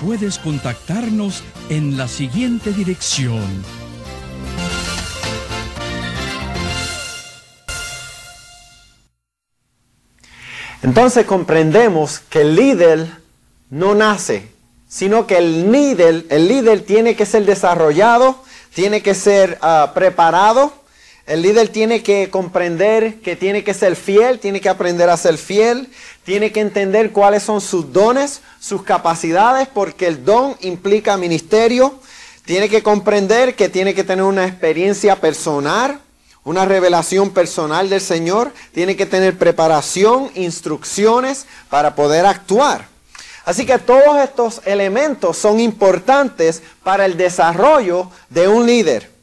puedes contactarnos en la siguiente dirección. Entonces comprendemos que el líder no nace, sino que el líder, el líder tiene que ser desarrollado, tiene que ser ah, preparado, el líder tiene que comprender que tiene que ser fiel, tiene que aprender a ser fiel, tiene que entender cuáles son sus dones, sus capacidades, porque el don implica ministerio. Tiene que comprender que tiene que tener una experiencia personal, una revelación personal del Señor. Tiene que tener preparación, instrucciones para poder actuar. Así que todos estos elementos son importantes para el desarrollo de un líder.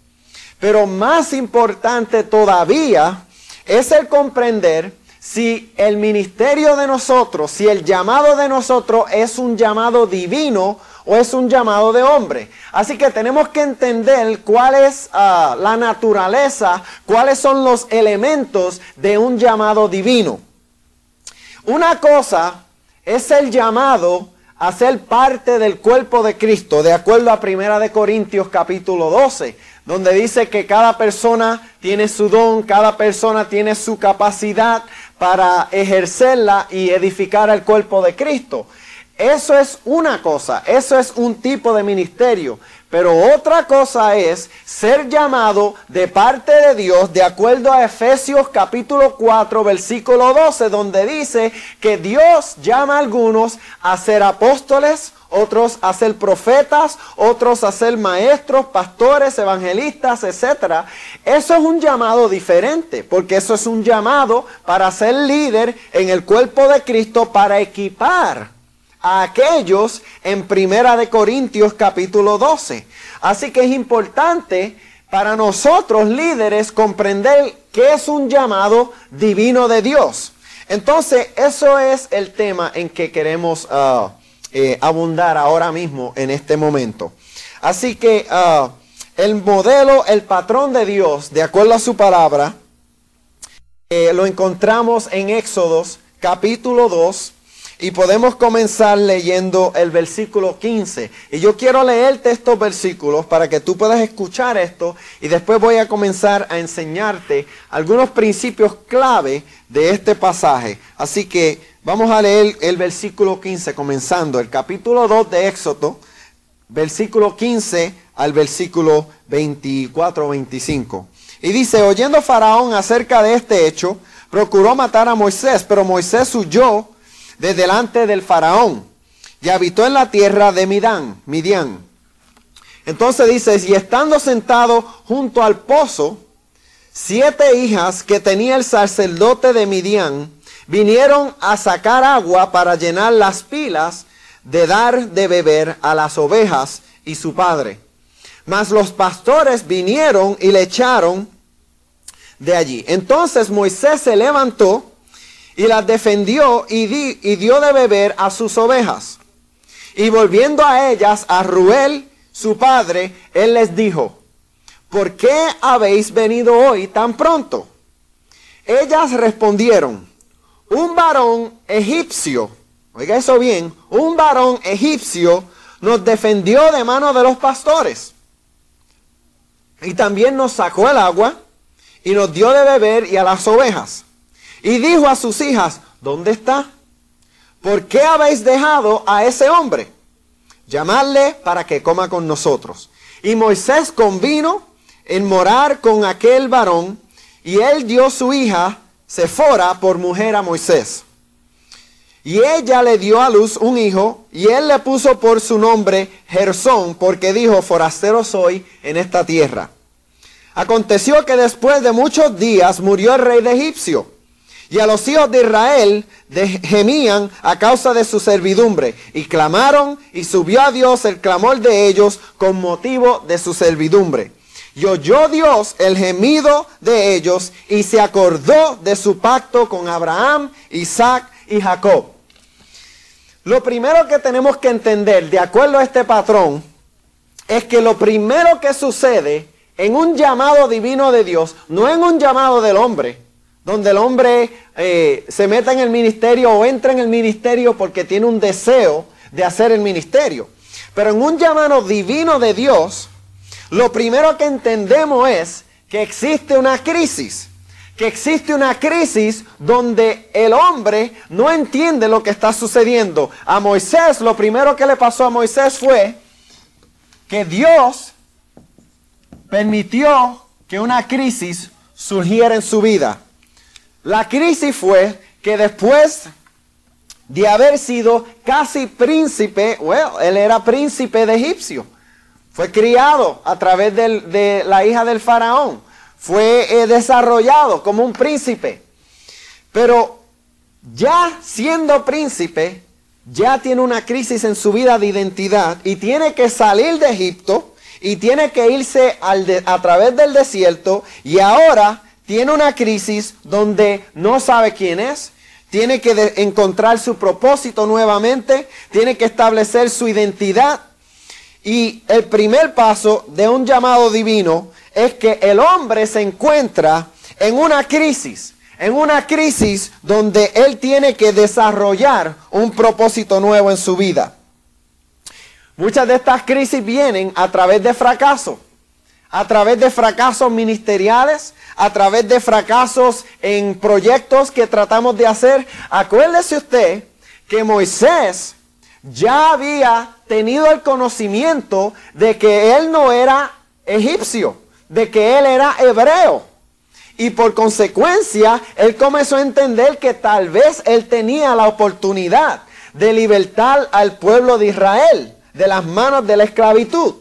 Pero más importante todavía es el comprender si el ministerio de nosotros, si el llamado de nosotros es un llamado divino o es un llamado de hombre. Así que tenemos que entender cuál es ah, la naturaleza, cuáles son los elementos de un llamado divino. Una cosa es el llamado a ser parte del cuerpo de Cristo, de acuerdo a Primera de Corintios capítulo 12, donde dice que cada persona tiene su don, cada persona tiene su capacidad para ejercerla y edificar el cuerpo de Cristo. Eso es una cosa, eso es un tipo de ministerio. Pero otra cosa es ser llamado de parte de Dios de acuerdo a Efesios capítulo 4 versículo 12 donde dice que Dios llama a algunos a ser apóstoles, otros a ser profetas, otros a ser maestros, pastores, evangelistas, etc. Eso es un llamado diferente, porque eso es un llamado para ser líder en el cuerpo de Cristo, para equipar a aquellos en Primera de Corintios capítulo 12. Así que es importante para nosotros líderes comprender que es un llamado divino de Dios. Entonces, eso es el tema en que queremos uh, eh, abundar ahora mismo en este momento. Así que uh, el modelo, el patrón de Dios, de acuerdo a su palabra, eh, lo encontramos en Éxodos capítulo 2, y podemos comenzar leyendo el versículo 15. Y yo quiero leerte estos versículos para que tú puedas escuchar esto y después voy a comenzar a enseñarte algunos principios clave de este pasaje. Así que vamos a leer el versículo 15 comenzando el capítulo 2 de Éxodo, versículo 15 al versículo 24-25. Y dice, oyendo Faraón acerca de este hecho, procuró matar a Moisés, pero Moisés huyó de delante del faraón y habitó en la tierra de Midán, Midian. Entonces dice, y estando sentado junto al pozo, siete hijas que tenía el sacerdote de Midian vinieron a sacar agua para llenar las pilas de dar de beber a las ovejas y su padre. Mas los pastores vinieron y le echaron de allí. Entonces Moisés se levantó y las defendió y, y dio de beber a sus ovejas. Y volviendo a ellas, a Ruel, su padre, él les dijo, ¿por qué habéis venido hoy tan pronto? Ellas respondieron, un varón egipcio, oiga eso bien, un varón egipcio nos defendió de mano de los pastores. Y también nos sacó el agua y nos dio de beber y a las ovejas. Y dijo a sus hijas, ¿dónde está? ¿Por qué habéis dejado a ese hombre? Llamadle para que coma con nosotros. Y Moisés convino en morar con aquel varón, y él dio su hija Sefora por mujer a Moisés. Y ella le dio a luz un hijo, y él le puso por su nombre Gersón, porque dijo, forastero soy en esta tierra. Aconteció que después de muchos días murió el rey de Egipcio, y a los hijos de Israel gemían a causa de su servidumbre, y clamaron, y subió a Dios el clamor de ellos con motivo de su servidumbre. Y oyó Dios el gemido de ellos, y se acordó de su pacto con Abraham, Isaac y Jacob. Lo primero que tenemos que entender, de acuerdo a este patrón, es que lo primero que sucede en un llamado divino de Dios, no en un llamado del hombre, donde el hombre eh, se meta en el ministerio o entra en el ministerio porque tiene un deseo de hacer el ministerio. Pero en un llamado divino de Dios, lo primero que entendemos es que existe una crisis que existe una crisis donde el hombre no entiende lo que está sucediendo. A Moisés, lo primero que le pasó a Moisés fue que Dios permitió que una crisis surgiera en su vida. La crisis fue que después de haber sido casi príncipe, bueno, él era príncipe de Egipcio, fue criado a través de la hija del faraón fue eh, desarrollado como un príncipe. Pero ya siendo príncipe, ya tiene una crisis en su vida de identidad y tiene que salir de Egipto y tiene que irse a través del desierto y ahora tiene una crisis donde no sabe quién es, tiene que encontrar su propósito nuevamente, tiene que establecer su identidad y el primer paso de un llamado divino es que el hombre se encuentra en una crisis, en una crisis donde él tiene que desarrollar un propósito nuevo en su vida. Muchas de estas crisis vienen a través de fracaso, a través de fracasos ministeriales, a través de fracasos en proyectos que tratamos de hacer. Acuérdese usted que Moisés ya había tenido el conocimiento de que él no era egipcio de que él era hebreo. Y por consecuencia, él comenzó a entender que tal vez él tenía la oportunidad de libertar al pueblo de Israel de las manos de la esclavitud.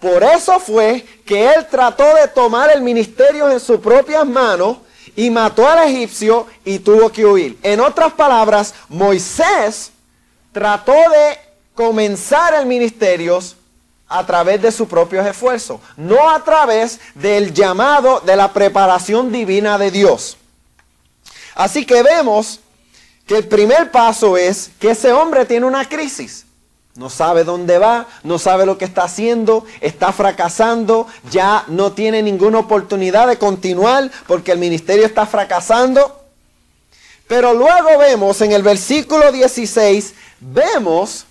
Por eso fue que él trató de tomar el ministerio en sus propias manos y mató al egipcio y tuvo que huir. En otras palabras, Moisés trató de comenzar el ministerio a través de sus propios esfuerzos, no a través del llamado de la preparación divina de Dios. Así que vemos que el primer paso es que ese hombre tiene una crisis. No sabe dónde va, no sabe lo que está haciendo, está fracasando, ya no tiene ninguna oportunidad de continuar porque el ministerio está fracasando. Pero luego vemos en el versículo 16, vemos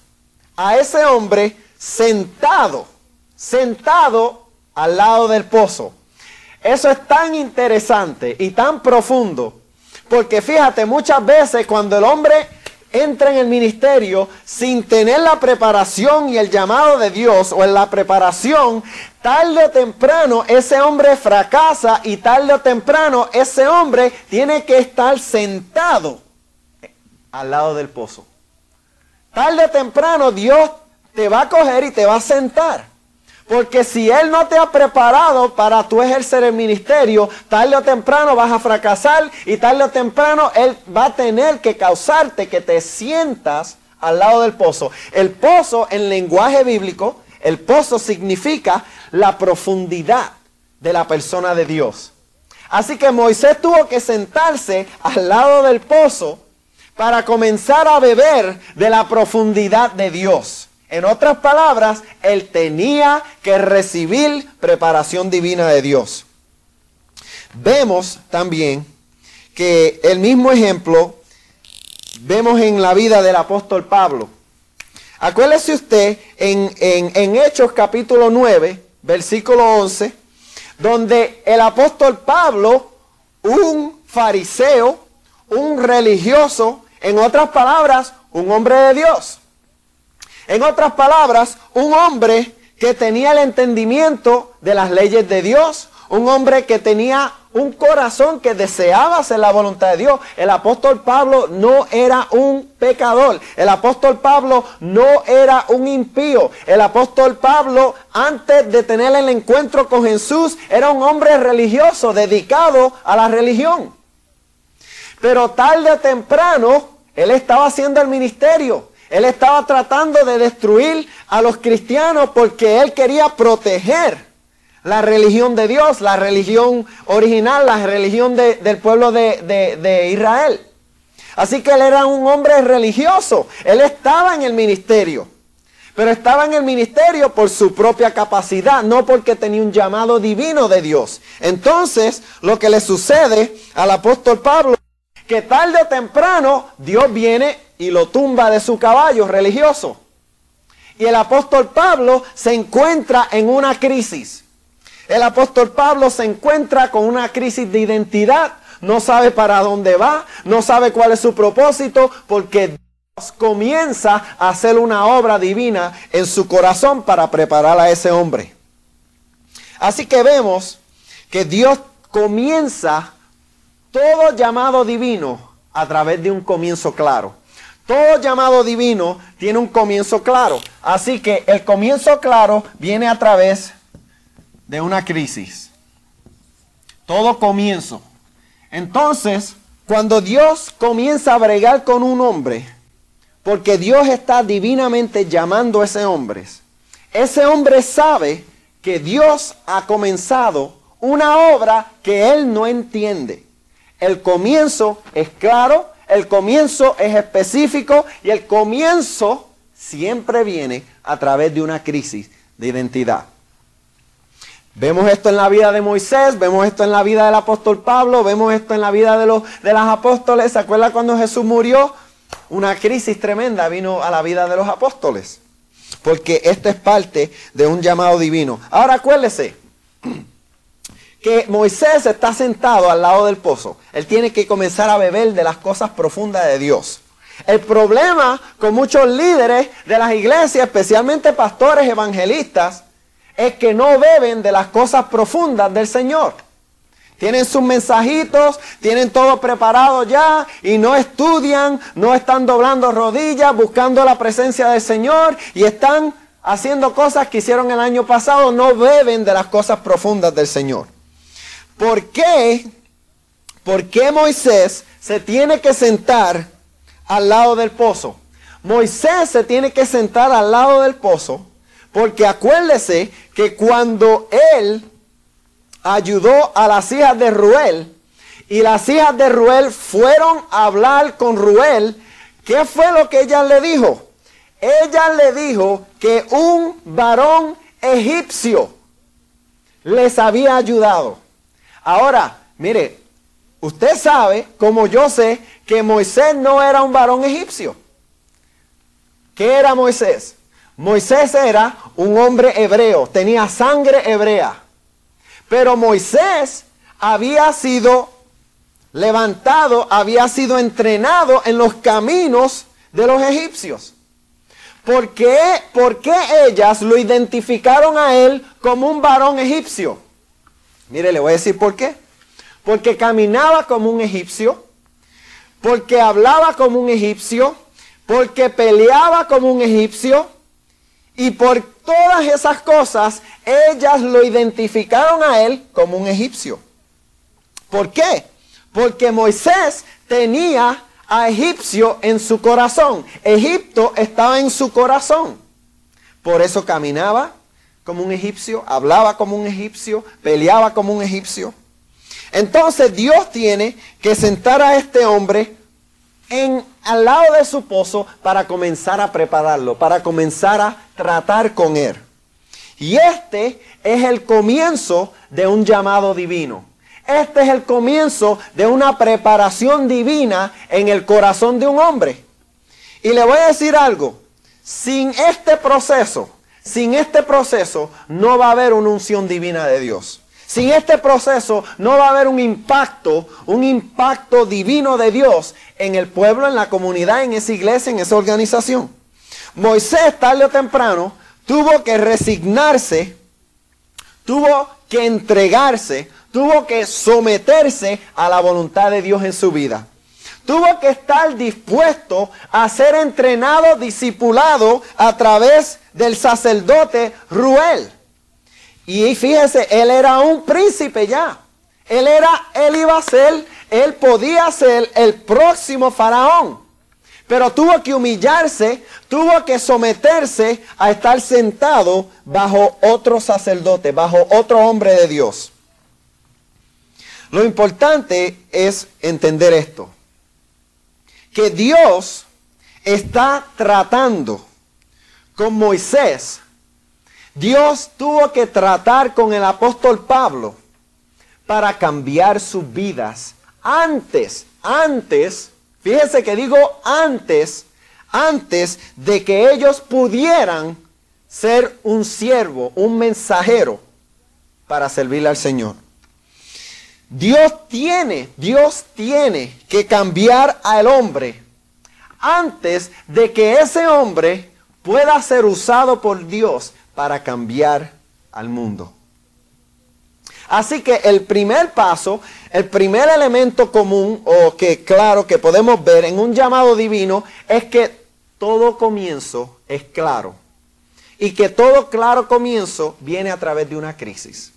a ese hombre sentado, sentado al lado del pozo. Eso es tan interesante y tan profundo, porque fíjate, muchas veces cuando el hombre entra en el ministerio sin tener la preparación y el llamado de Dios o en la preparación, tarde o temprano ese hombre fracasa y tarde o temprano ese hombre tiene que estar sentado al lado del pozo. Tarde o temprano Dios te va a coger y te va a sentar. Porque si Él no te ha preparado para tú ejercer el ministerio, tarde o temprano vas a fracasar y tarde o temprano Él va a tener que causarte que te sientas al lado del pozo. El pozo en lenguaje bíblico, el pozo significa la profundidad de la persona de Dios. Así que Moisés tuvo que sentarse al lado del pozo para comenzar a beber de la profundidad de Dios. En otras palabras, él tenía que recibir preparación divina de Dios. Vemos también que el mismo ejemplo vemos en la vida del apóstol Pablo. Acuérdese usted en, en Hechos capítulo 9, versículo 11, donde el apóstol Pablo, un fariseo, un religioso, en otras palabras, un hombre de Dios, en otras palabras, un hombre que tenía el entendimiento de las leyes de Dios, un hombre que tenía un corazón que deseaba hacer la voluntad de Dios. El apóstol Pablo no era un pecador. El apóstol Pablo no era un impío. El apóstol Pablo, antes de tener el encuentro con Jesús, era un hombre religioso dedicado a la religión. Pero tarde o temprano, él estaba haciendo el ministerio. Él estaba tratando de destruir a los cristianos porque él quería proteger la religión de Dios, la religión original, la religión del pueblo de, de Israel. Así que él era un hombre religioso, él estaba en el ministerio, pero estaba en el ministerio por su propia capacidad, no porque tenía un llamado divino de Dios. Entonces, lo que le sucede al apóstol Pablo, que tarde o temprano Dios viene y lo tumba de su caballo religioso. Y el apóstol Pablo se encuentra en una crisis. El apóstol Pablo se encuentra con una crisis de identidad, no sabe para dónde va, no sabe cuál es su propósito, porque Dios comienza a hacer una obra divina en su corazón para preparar a ese hombre. Así que vemos que Dios comienza todo llamado divino a través de un comienzo claro. Todo llamado divino tiene un comienzo claro. Así que el comienzo claro viene a través de una crisis. Todo comienzo. Entonces, cuando Dios comienza a bregar con un hombre, porque Dios está divinamente llamando a ese hombre, ese hombre sabe que Dios ha comenzado una obra que él no entiende. El comienzo es claro, el comienzo es específico y el comienzo siempre viene a través de una crisis de identidad. Vemos esto en la vida de Moisés, vemos esto en la vida del apóstol Pablo, vemos esto en la vida de, los, de apóstoles. ¿Se acuerda cuando Jesús murió? Una crisis tremenda vino a la vida de los apóstoles. Porque esto es parte de un llamado divino. Ahora acuérdese que Moisés está sentado al lado del pozo. Él tiene que comenzar a beber de las cosas profundas de Dios. El problema con muchos líderes de las iglesias, especialmente pastores evangelistas, es que no beben de las cosas profundas del Señor. Tienen sus mensajitos, tienen todo preparado ya y no estudian, no están doblando rodillas, buscando la presencia del Señor y están haciendo cosas que hicieron el año pasado, no beben de las cosas profundas del Señor. ¿Por qué? ¿Por qué Moisés se tiene que sentar al lado del pozo? Moisés se tiene que sentar al lado del pozo porque acuérdese que cuando él ayudó a las hijas de Ruel y las hijas de Ruel fueron a hablar con Ruel, ¿qué fue lo que ella le dijo? Ella le dijo que un varón egipcio les había ayudado. Ahora, mire, usted sabe, como yo sé, que Moisés no era un varón egipcio. ¿Qué era Moisés? Moisés era un hombre hebreo, tenía sangre hebrea. Pero Moisés había sido levantado, había sido entrenado en los caminos de los egipcios. ¿Por qué, ¿Por qué ellas lo identificaron a él como un varón egipcio? Mire, le voy a decir por qué. Porque caminaba como un egipcio, porque hablaba como un egipcio, porque peleaba como un egipcio, y por todas esas cosas, ellas lo identificaron a él como un egipcio. ¿Por qué? Porque Moisés tenía a egipcio en su corazón. Egipto estaba en su corazón. Por eso caminaba como un egipcio, hablaba como un egipcio, peleaba como un egipcio. Entonces Dios tiene que sentar a este hombre en, al lado de su pozo para comenzar a prepararlo, para comenzar a tratar con él. Y este es el comienzo de un llamado divino. Este es el comienzo de una preparación divina en el corazón de un hombre. Y le voy a decir algo, sin este proceso, sin este proceso no va a haber una unción divina de Dios. Sin este proceso no va a haber un impacto, un impacto divino de Dios en el pueblo, en la comunidad, en esa iglesia, en esa organización. Moisés, tarde o temprano, tuvo que resignarse, tuvo que entregarse, tuvo que someterse a la voluntad de Dios en su vida. Tuvo que estar dispuesto a ser entrenado, discipulado a través del sacerdote Ruel. Y fíjese, él era un príncipe ya. Él era, él iba a ser, él podía ser el próximo faraón. Pero tuvo que humillarse, tuvo que someterse a estar sentado bajo otro sacerdote, bajo otro hombre de Dios. Lo importante es entender esto, que Dios está tratando con Moisés. Dios tuvo que tratar con el apóstol Pablo para cambiar sus vidas antes, antes Fíjense que digo antes, antes de que ellos pudieran ser un siervo, un mensajero para servirle al Señor. Dios tiene, Dios tiene que cambiar al hombre antes de que ese hombre pueda ser usado por Dios para cambiar al mundo. Así que el primer paso, el primer elemento común o que claro que podemos ver en un llamado divino es que todo comienzo es claro. Y que todo claro comienzo viene a través de una crisis.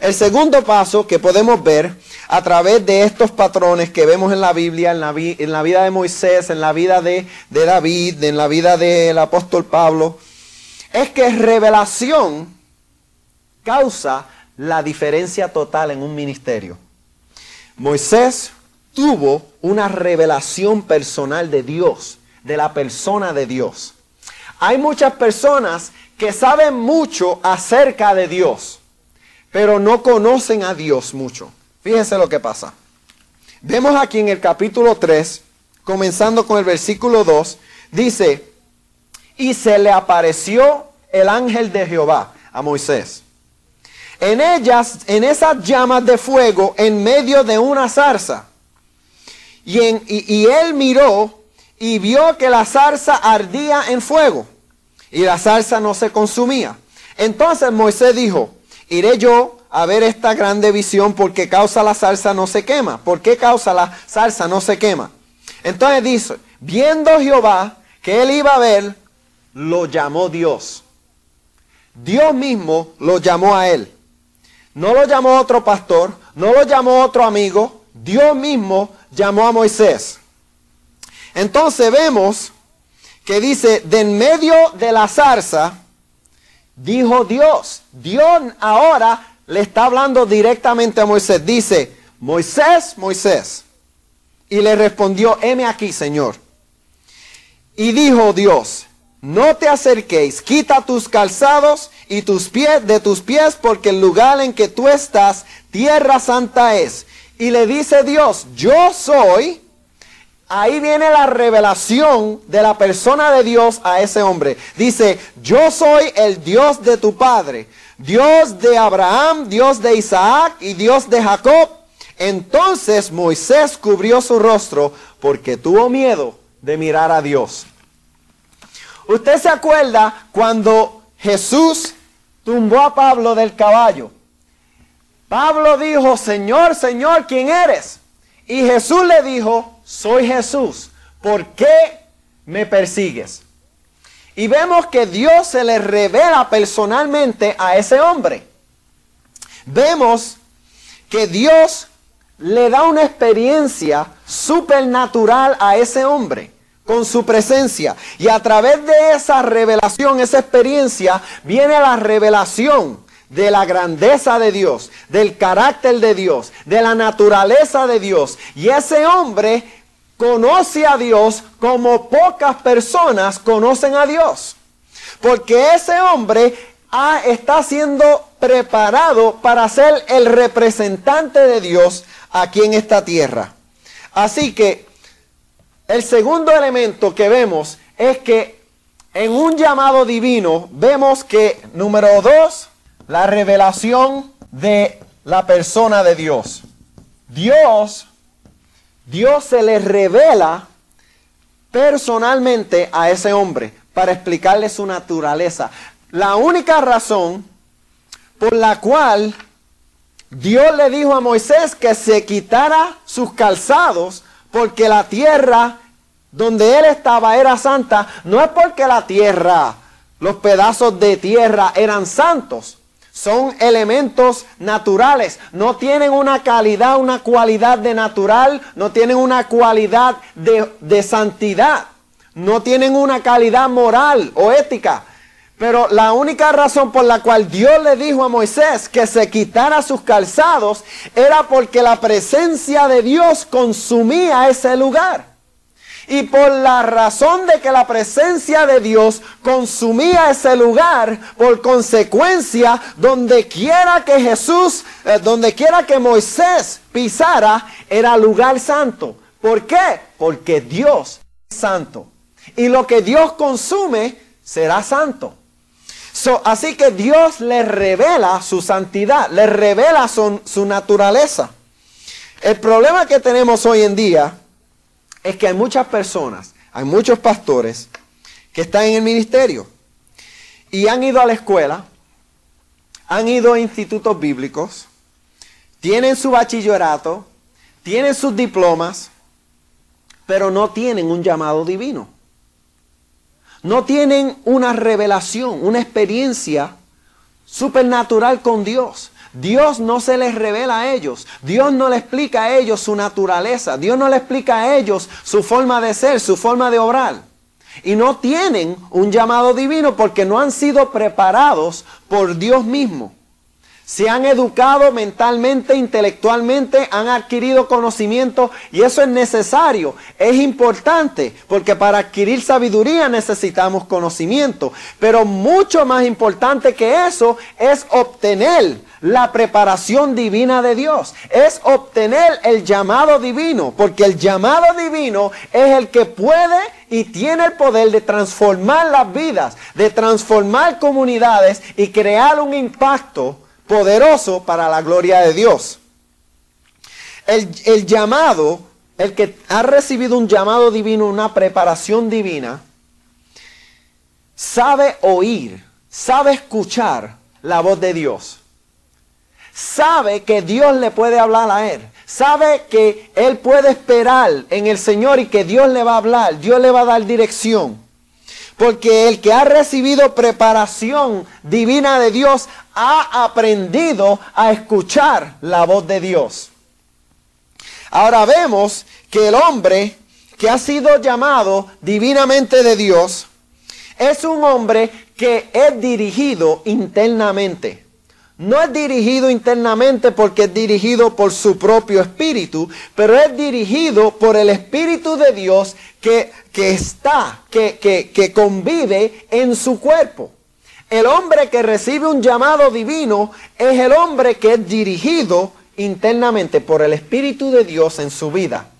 El segundo paso que podemos ver a través de estos patrones que vemos en la Biblia, en la, vida de Moisés, en la vida de, David, en la vida del apóstol Pablo, es que revelación causa la diferencia total en un ministerio. Moisés tuvo una revelación personal de Dios, de la persona de Dios. Hay muchas personas que saben mucho acerca de Dios, pero no conocen a Dios mucho. Fíjense lo que pasa. Vemos aquí en el capítulo 3, comenzando con el versículo 2, dice, y se le apareció el ángel de Jehová a Moisés en ellas, en esas llamas de fuego en medio de una zarza. Y, y, él miró y vio que la zarza ardía en fuego y la zarza no se consumía. Entonces Moisés dijo, iré yo a ver esta grande visión porque causa la zarza no se quema. ¿Por qué causa la zarza no se quema? Entonces dice, viendo Jehová que él iba a ver, lo llamó Dios. Dios mismo lo llamó a él. No lo llamó otro pastor, no lo llamó otro amigo, Dios mismo llamó a Moisés. Entonces vemos que dice, de en medio de la zarza, dijo Dios. Dios ahora le está hablando directamente a Moisés. Dice, Moisés, Moisés. Y le respondió, heme aquí, Señor. Y dijo Dios, no te acerquéis, quita tus calzados y tus pies de tus pies, porque el lugar en que tú estás, tierra santa es. Y le dice Dios, yo soy. Ahí viene la revelación de la persona de Dios a ese hombre. Dice, yo soy el Dios de tu padre, Dios de Abraham, Dios de Isaac y Dios de Jacob. Entonces Moisés cubrió su rostro porque tuvo miedo de mirar a Dios. Usted se acuerda cuando Jesús tumbó a Pablo del caballo. Pablo dijo, Señor, Señor, ¿quién eres? Y Jesús le dijo, soy Jesús. ¿Por qué me persigues? Y vemos que Dios se le revela personalmente a ese hombre. Vemos que Dios le da una experiencia supernatural a ese hombre con su presencia. Y a través de esa revelación, esa experiencia, viene la revelación de la grandeza de Dios, del carácter de Dios, de la naturaleza de Dios. Y ese hombre conoce a Dios como pocas personas conocen a Dios. Porque ese hombre está siendo preparado para ser el representante de Dios aquí en esta tierra. Así que el segundo elemento que vemos es que en un llamado divino vemos que, número dos, la revelación de la persona de Dios. Dios, Dios se le revela personalmente a ese hombre para explicarle su naturaleza. La única razón por la cual Dios le dijo a Moisés que se quitara sus calzados porque la tierra donde él estaba era santa. No es porque la tierra, los pedazos de tierra eran santos. Son elementos naturales. No tienen una calidad, una cualidad de natural. No tienen una cualidad de, de santidad. No tienen una calidad moral o ética. Pero la única razón por la cual Dios le dijo a Moisés que se quitara sus calzados era porque la presencia de Dios consumía ese lugar. Y por la razón de que la presencia de Dios consumía ese lugar, por consecuencia, donde quiera que Jesús, eh, donde quiera que Moisés pisara, era lugar santo. ¿Por qué? Porque Dios es santo. Y lo que Dios consume será santo así que Dios le revela su santidad, le revela su naturaleza. El problema que tenemos hoy en día es que hay muchas personas, hay muchos pastores que están en el ministerio y han ido a la escuela, han ido a institutos bíblicos, tienen su bachillerato, tienen sus diplomas, pero no tienen un llamado divino no tienen una revelación, una experiencia supernatural con Dios. Dios no se les revela a ellos. Dios no le explica a ellos su naturaleza. Dios no le explica a ellos su forma de ser, su forma de obrar. Y no tienen un llamado divino porque no han sido preparados por Dios mismo se han educado mentalmente, intelectualmente, han adquirido conocimiento y eso es necesario, es importante, porque para adquirir sabiduría necesitamos conocimiento, pero mucho más importante que eso es obtener la preparación divina de Dios, es obtener el llamado divino, porque el llamado divino es el que puede y tiene el poder de transformar las vidas, de transformar comunidades y crear un impacto poderoso para la gloria de Dios. El, llamado, el que ha recibido un llamado divino, una preparación divina, sabe oír, sabe escuchar la voz de Dios. Sabe que Dios le puede hablar a él. Sabe que él puede esperar en el Señor y que Dios le va a hablar. Dios le va a dar dirección. Porque el que ha recibido preparación divina de Dios ha aprendido a escuchar la voz de Dios. Ahora vemos que el hombre que ha sido llamado divinamente de Dios es un hombre que es dirigido internamente. No es dirigido internamente porque es dirigido por su propio espíritu, pero es dirigido por el Espíritu de Dios que, está, que, que convive en su cuerpo. El hombre que recibe un llamado divino es el hombre que es dirigido internamente por el Espíritu de Dios en su vida.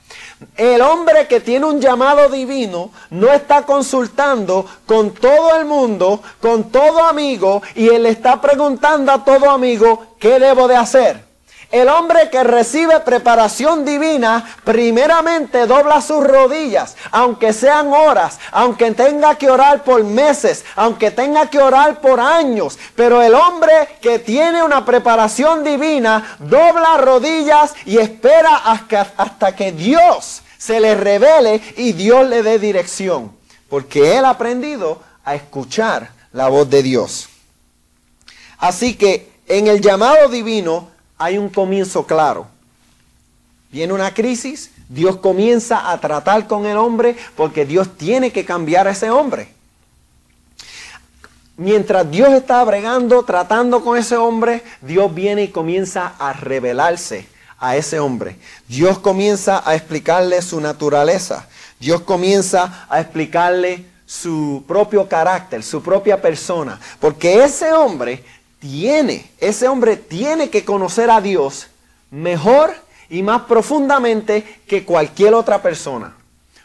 El hombre que tiene un llamado divino no está consultando con todo el mundo, con todo amigo, y él está preguntando a todo amigo, ¿qué debo de hacer? El hombre que recibe preparación divina, primeramente dobla sus rodillas, aunque sean horas, aunque tenga que orar por meses, aunque tenga que orar por años. Pero el hombre que tiene una preparación divina, dobla rodillas y espera hasta, que Dios se le revele y Dios le dé dirección. Porque él ha aprendido a escuchar la voz de Dios. Así que en el llamado divino hay un comienzo claro. Viene una crisis, Dios comienza a tratar con el hombre porque Dios tiene que cambiar a ese hombre. Mientras Dios está bregando, tratando con ese hombre, Dios viene y comienza a revelarse a ese hombre. Dios comienza a explicarle su naturaleza. Dios comienza a explicarle su propio carácter, su propia persona. Porque ese hombre tiene, ese hombre tiene que conocer a Dios mejor y más profundamente que cualquier otra persona.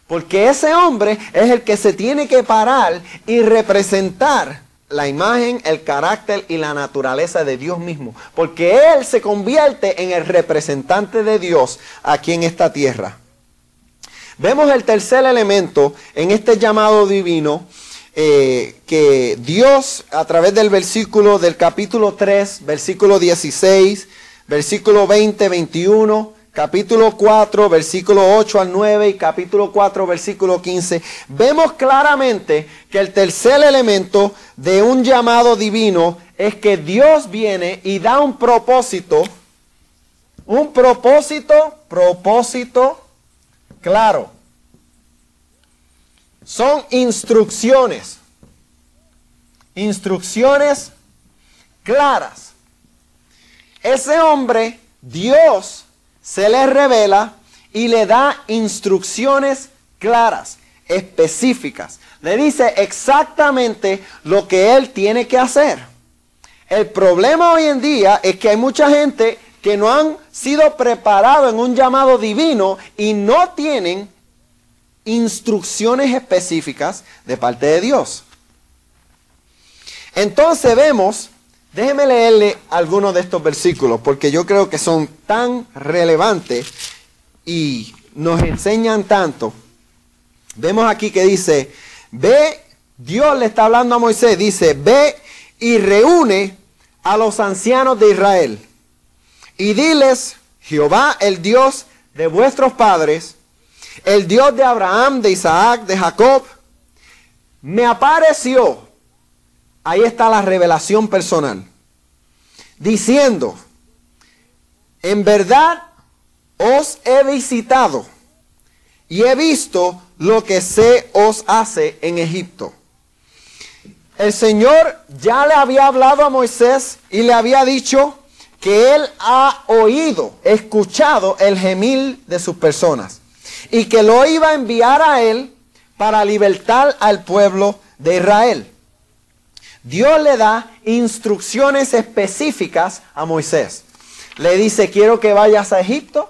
Porque ese hombre es el que se tiene que parar y representar la imagen, el carácter y la naturaleza de Dios mismo. Porque Él se convierte en el representante de Dios aquí en esta tierra. Vemos el tercer elemento en este llamado divino eh, que Dios a través del versículo del capítulo 3, versículo 16 versículo 20, 21, capítulo 4, versículo 8 al 9 y capítulo 4, versículo 15, vemos claramente que el tercer elemento de un llamado divino es que Dios viene y da un propósito, un propósito, propósito claro. Son instrucciones, instrucciones claras. Ese hombre, Dios, se le revela y le da instrucciones claras, específicas. Le dice exactamente lo que él tiene que hacer. El problema hoy en día es que hay mucha gente que no han sido preparados en un llamado divino y no tienen instrucciones específicas de parte de Dios. Entonces vemos Déjeme leerle algunos de estos versículos porque yo creo que son tan relevantes y nos enseñan tanto. Vemos aquí que dice, ve, Dios le está hablando a Moisés, dice, ve y reúne a los ancianos de Israel y diles, Jehová el Dios de vuestros padres, el Dios de Abraham, de Isaac, de Jacob, me apareció Ahí está la revelación personal. Diciendo, en verdad os he visitado y he visto lo que se os hace en Egipto. El Señor ya le había hablado a Moisés y le había dicho que él ha oído, escuchado el gemil de sus personas y que lo iba a enviar a él para libertar al pueblo de Israel. Dios le da instrucciones específicas a Moisés. Le dice, quiero que vayas a Egipto,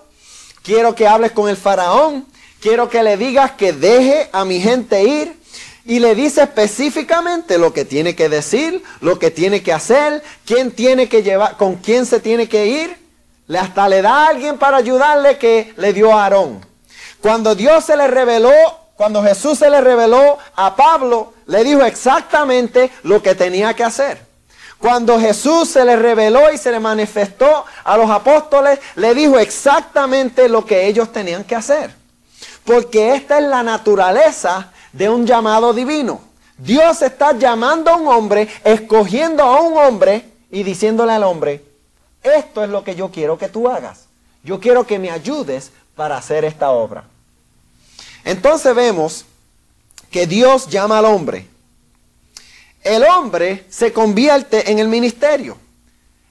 quiero que hables con el faraón, quiero que le digas que deje a mi gente ir. Y le dice específicamente lo que tiene que decir, lo que tiene que hacer, quién tiene que llevar, con quién se tiene que ir. Le hasta le da a alguien para ayudarle que le dio a Aarón. Cuando Dios se le reveló cuando Jesús se le reveló a Pablo, le dijo exactamente lo que tenía que hacer. Cuando Jesús se le reveló y se le manifestó a los apóstoles, le dijo exactamente lo que ellos tenían que hacer. Porque esta es la naturaleza de un llamado divino. Dios está llamando a un hombre, escogiendo a un hombre y diciéndole al hombre, esto es lo que yo quiero que tú hagas. Yo quiero que me ayudes para hacer esta obra. Entonces vemos que Dios llama al hombre. El hombre se convierte en el ministerio.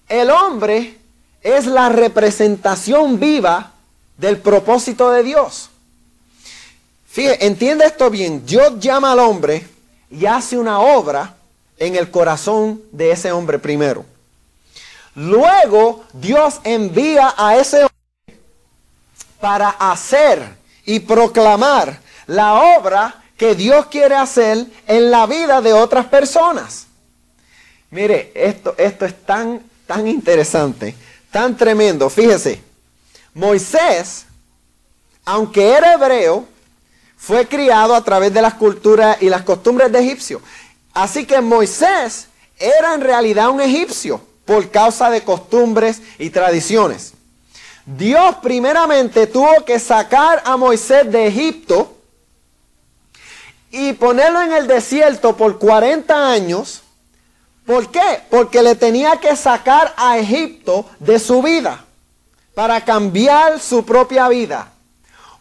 El hombre es la representación viva del propósito de Dios. Fíjate, entiende esto bien. Dios llama al hombre y hace una obra en el corazón de ese hombre primero. Luego Dios envía a ese hombre para hacer y proclamar la obra que Dios quiere hacer en la vida de otras personas. Mire, esto, esto es tan, tan interesante, tan tremendo. Fíjese, Moisés, aunque era hebreo, fue criado a través de las culturas y las costumbres de egipcio. Así que Moisés era en realidad un egipcio por causa de costumbres y tradiciones. Dios primeramente tuvo que sacar a Moisés de Egipto y ponerlo en el desierto por 40 años. ¿Por qué? Porque le tenía que sacar a Egipto de su vida para cambiar su propia vida.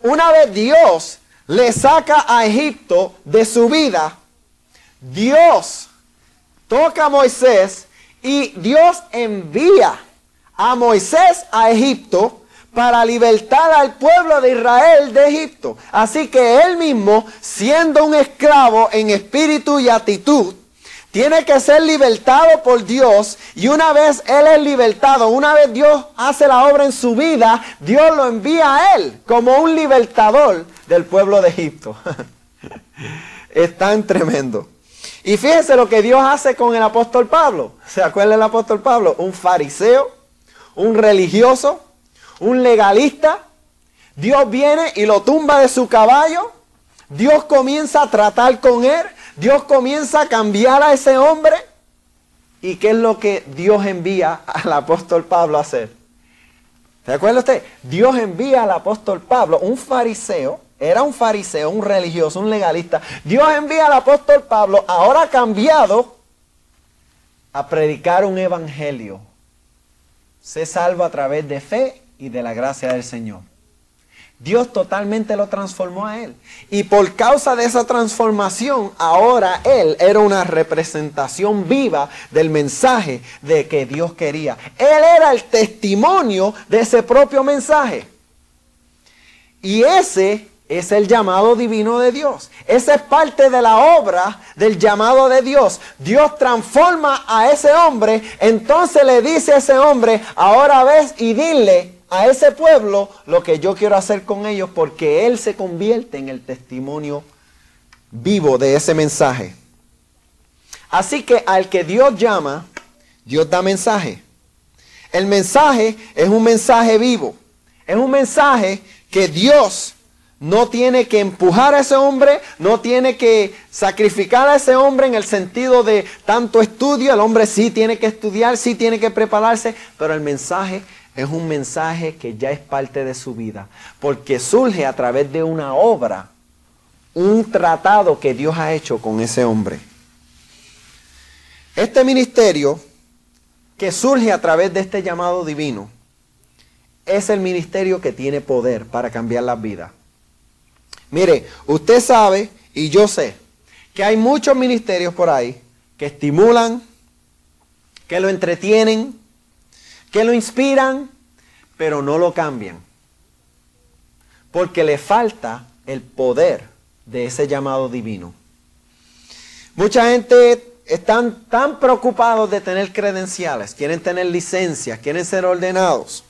Una vez Dios le saca a Egipto de su vida, Dios toca a Moisés y Dios envía a Moisés a Egipto para libertar al pueblo de Israel de Egipto. Así que él mismo, siendo un esclavo en espíritu y actitud, tiene que ser libertado por Dios y una vez Él es libertado, una vez Dios hace la obra en su vida, Dios lo envía a Él como un libertador del pueblo de Egipto. es tan tremendo. Y fíjese lo que Dios hace con el apóstol Pablo. ¿Se acuerda el apóstol Pablo? Un fariseo un religioso, un legalista. Dios viene y lo tumba de su caballo. Dios comienza a tratar con él. Dios comienza a cambiar a ese hombre. ¿Y qué es lo que Dios envía al apóstol Pablo a hacer? ¿Se acuerda usted? Dios envía al apóstol Pablo, un fariseo, era un fariseo, un religioso, un legalista. Dios envía al apóstol Pablo, ahora cambiado, a predicar un evangelio. Se salva a través de fe y de la gracia del Señor. Dios totalmente lo transformó a él. Y por causa de esa transformación, ahora él era una representación viva del mensaje de que Dios quería. Él era el testimonio de ese propio mensaje. Y ese es el llamado divino de Dios. Esa es parte de la obra del llamado de Dios. Dios transforma a ese hombre, entonces le dice a ese hombre, ahora ves y dile a ese pueblo lo que yo quiero hacer con ellos porque Él se convierte en el testimonio vivo de ese mensaje. Así que al que Dios llama, Dios da mensaje. El mensaje es un mensaje vivo. Es un mensaje que Dios no tiene que empujar a ese hombre, no tiene que sacrificar a ese hombre en el sentido de tanto estudio. El hombre sí tiene que estudiar, sí tiene que prepararse, pero el mensaje es un mensaje que ya es parte de su vida, porque surge a través de una obra, un tratado que Dios ha hecho con ese hombre. Este ministerio que surge a través de este llamado divino es el ministerio que tiene poder para cambiar las vidas. Mire, usted sabe y yo sé que hay muchos ministerios por ahí que estimulan, que lo entretienen, que lo inspiran, pero no lo cambian. Porque le falta el poder de ese llamado divino. Mucha gente están tan preocupados de tener credenciales, quieren tener licencias, quieren ser ordenados,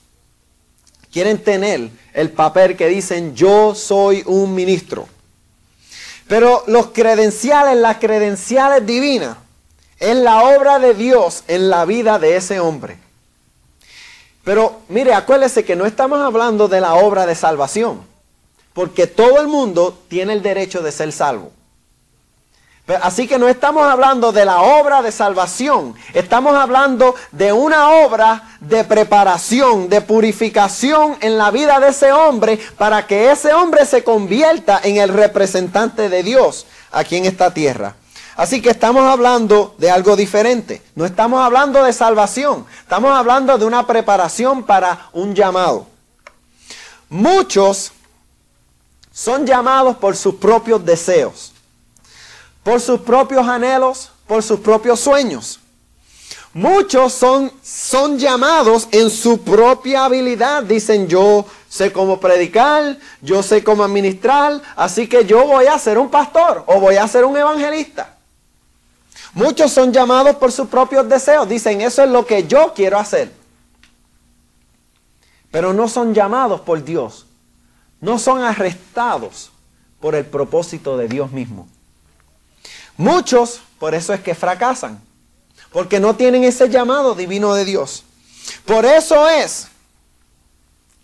quieren tener el papel que dicen yo soy un ministro. Pero los credenciales, las credenciales divinas, es la obra de Dios en la vida de ese hombre. Pero mire, acuérdese que no estamos hablando de la obra de salvación, porque todo el mundo tiene el derecho de ser salvo. Así que no estamos hablando de la obra de salvación, estamos hablando de una obra de preparación, de purificación en la vida de ese hombre para que ese hombre se convierta en el representante de Dios aquí en esta tierra. Así que estamos hablando de algo diferente. No estamos hablando de salvación. Estamos hablando de una preparación para un llamado. Muchos son llamados por sus propios deseos, por sus propios anhelos, por sus propios sueños. Muchos son, son llamados en su propia habilidad. Dicen yo sé cómo predicar, yo sé cómo administrar, así que yo voy a ser un pastor o voy a ser un evangelista. Muchos son llamados por sus propios deseos. Dicen, eso es lo que yo quiero hacer. Pero no son llamados por Dios. No son arrestados por el propósito de Dios mismo. Muchos, por eso es que fracasan. Porque no tienen ese llamado divino de Dios. Por eso es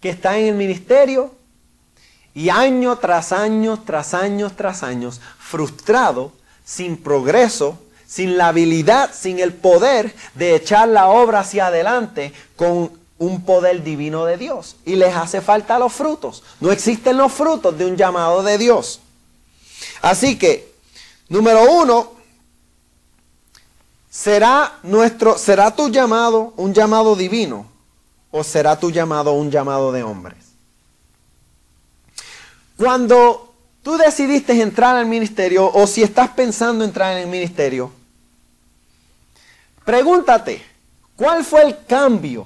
que están en el ministerio y año tras año, tras año, tras años, frustrado, sin progreso, sin la habilidad, sin el poder de echar la obra hacia adelante con un poder divino de Dios. Y les hace falta los frutos. No existen los frutos de un llamado de Dios. Así que, número uno, ¿será, nuestro, ¿será tu llamado un llamado divino o será tu llamado un llamado de hombres? Cuando tú decidiste entrar al ministerio o si estás pensando entrar en el ministerio, Pregúntate, ¿cuál fue el cambio?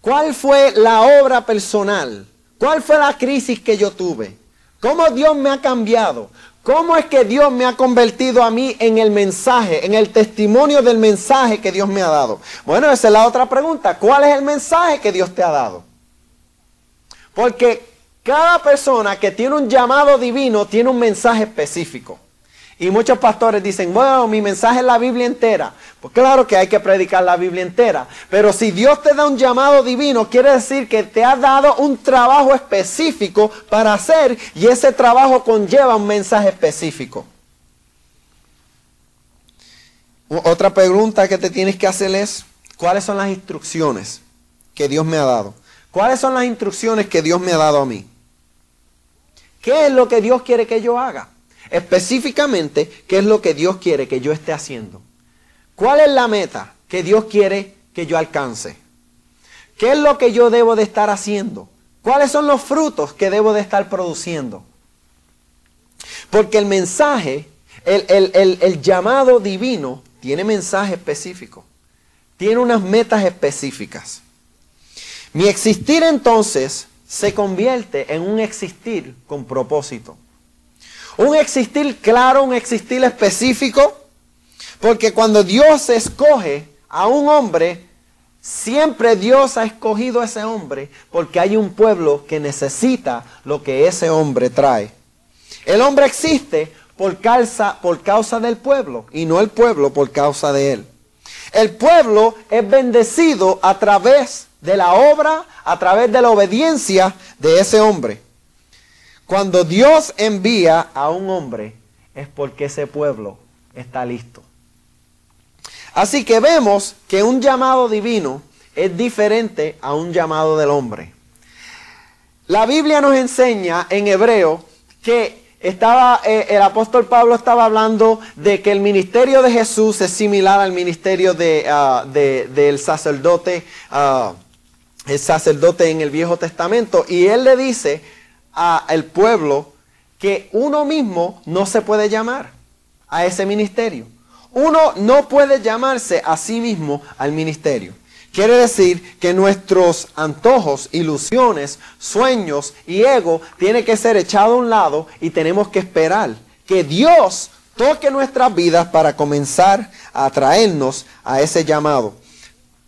¿Cuál fue la obra personal? ¿Cuál fue la crisis que yo tuve? ¿Cómo Dios me ha cambiado? ¿Cómo es que Dios me ha convertido a mí en el mensaje, en el testimonio del mensaje que Dios me ha dado? Bueno, esa es la otra pregunta. ¿Cuál es el mensaje que Dios te ha dado? Porque cada persona que tiene un llamado divino tiene un mensaje específico. Y muchos pastores dicen, bueno, mi mensaje es la Biblia entera. Pues claro que hay que predicar la Biblia entera. Pero si Dios te da un llamado divino, quiere decir que te ha dado un trabajo específico para hacer y ese trabajo conlleva un mensaje específico. Otra pregunta que te tienes que hacer es, ¿cuáles son las instrucciones que Dios me ha dado? ¿Cuáles son las instrucciones que Dios me ha dado a mí? ¿Qué es lo que Dios quiere que yo haga? Específicamente, ¿qué es lo que Dios quiere que yo esté haciendo? ¿Cuál es la meta que Dios quiere que yo alcance? ¿Qué es lo que yo debo de estar haciendo? ¿Cuáles son los frutos que debo de estar produciendo? Porque el mensaje, el, llamado divino, tiene mensaje específico. Tiene unas metas específicas. Mi existir entonces se convierte en un existir con propósito. Un existir claro, un existir específico, porque cuando Dios escoge a un hombre, siempre Dios ha escogido a ese hombre porque hay un pueblo que necesita lo que ese hombre trae. El hombre existe por causa, por causa del pueblo y no el pueblo por causa de él. El pueblo es bendecido a través de la obra, a través de la obediencia de ese hombre. Cuando Dios envía a un hombre es porque ese pueblo está listo. Así que vemos que un llamado divino es diferente a un llamado del hombre. La Biblia nos enseña en hebreo que estaba, eh, el apóstol Pablo estaba hablando de que el ministerio de Jesús es similar al ministerio ah, del sacerdote, uh, el sacerdote en el Viejo Testamento. Y él le dice al pueblo que uno mismo no se puede llamar a ese ministerio. Uno no puede llamarse a sí mismo al ministerio. Quiere decir que nuestros antojos, ilusiones, sueños y ego tiene que ser echado a un lado y tenemos que esperar que Dios toque nuestras vidas para comenzar a atraernos a ese llamado.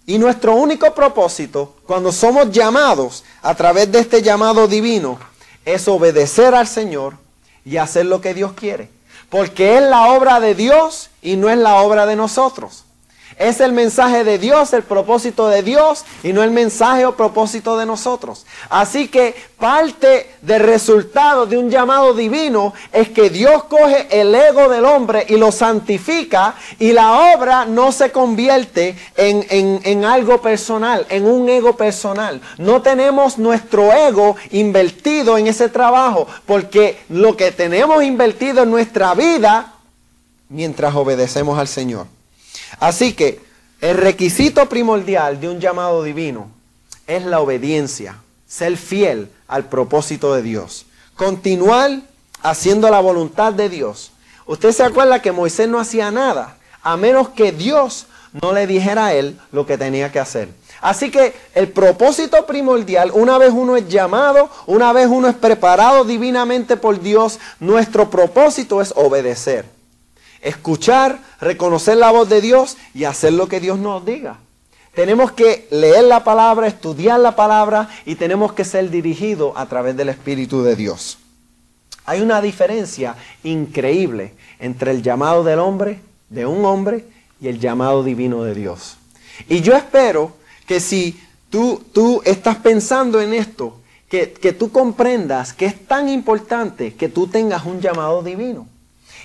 Y nuestro único propósito, cuando somos llamados a través de este llamado divino, es obedecer al Señor y hacer lo que Dios quiere. Porque es la obra de Dios y no es la obra de nosotros. Es el mensaje de Dios, el propósito de Dios y no el mensaje o propósito de nosotros. Así que parte del resultado de un llamado divino es que Dios coge el ego del hombre y lo santifica y la obra no se convierte en, en algo personal, en un ego personal. No tenemos nuestro ego invertido en ese trabajo porque lo que tenemos invertido en nuestra vida mientras obedecemos al Señor. Así que el requisito primordial de un llamado divino es la obediencia, ser fiel al propósito de Dios, continuar haciendo la voluntad de Dios. Usted se acuerda que Moisés no hacía nada a menos que Dios no le dijera a él lo que tenía que hacer. Así que el propósito primordial, una vez uno es llamado, una vez uno es preparado divinamente por Dios, nuestro propósito es obedecer escuchar, reconocer la voz de Dios y hacer lo que Dios nos diga. Tenemos que leer la palabra, estudiar la palabra y tenemos que ser dirigidos a través del Espíritu de Dios. Hay una diferencia increíble entre el llamado del hombre, de un hombre, y el llamado divino de Dios. Y yo espero que si tú, tú estás pensando en esto, que, que tú comprendas que es tan importante que tú tengas un llamado divino.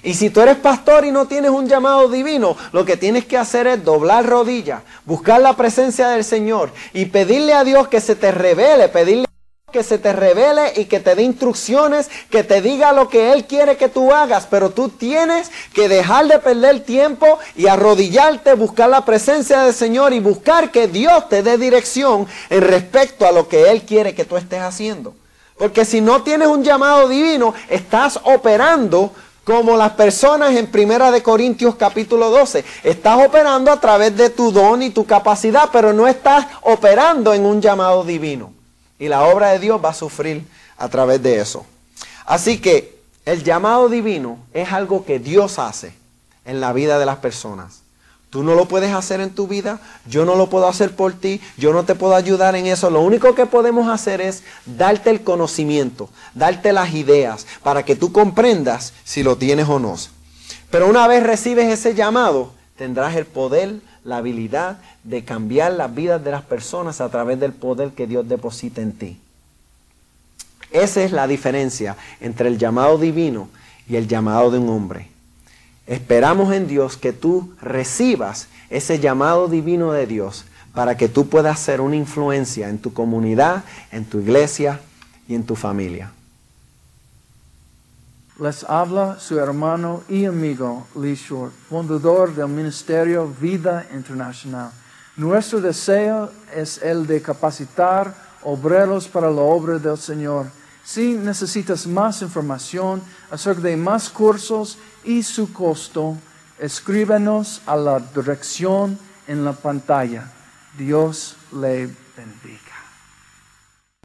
Y si tú eres pastor y no tienes un llamado divino, lo que tienes que hacer es doblar rodillas, buscar la presencia del Señor y pedirle a Dios que se te revele, pedirle que se te revele y que te dé instrucciones, que te diga lo que Él quiere que tú hagas, pero tú tienes que dejar de perder tiempo y arrodillarte, buscar la presencia del Señor y buscar que Dios te dé dirección en respecto a lo que Él quiere que tú estés haciendo. Porque si no tienes un llamado divino, estás operando como las personas en Primera de Corintios capítulo 12. Estás operando a través de tu don y tu capacidad, pero no estás operando en un llamado divino. Y la obra de Dios va a sufrir a través de eso. Así que el llamado divino es algo que Dios hace en la vida de las personas. Tú no lo puedes hacer en tu vida, yo no lo puedo hacer por ti, yo no te puedo ayudar en eso. Lo único que podemos hacer es darte el conocimiento, darte las ideas para que tú comprendas si lo tienes o no. Pero una vez recibes ese llamado, tendrás el poder, la habilidad de cambiar las vidas de las personas a través del poder que Dios deposita en ti. Esa es la diferencia entre el llamado divino y el llamado de un hombre. Esperamos en Dios que tú recibas ese llamado divino de Dios para que tú puedas ser una influencia en tu comunidad, en tu iglesia y en tu familia. Les habla su hermano y amigo Lee Short, fundador del Ministerio Vida Internacional. Nuestro deseo es el de capacitar obreros para la obra del Señor. Si necesitas más información acerca de más cursos y su costo, escríbenos a la dirección en la pantalla. Dios le bendiga.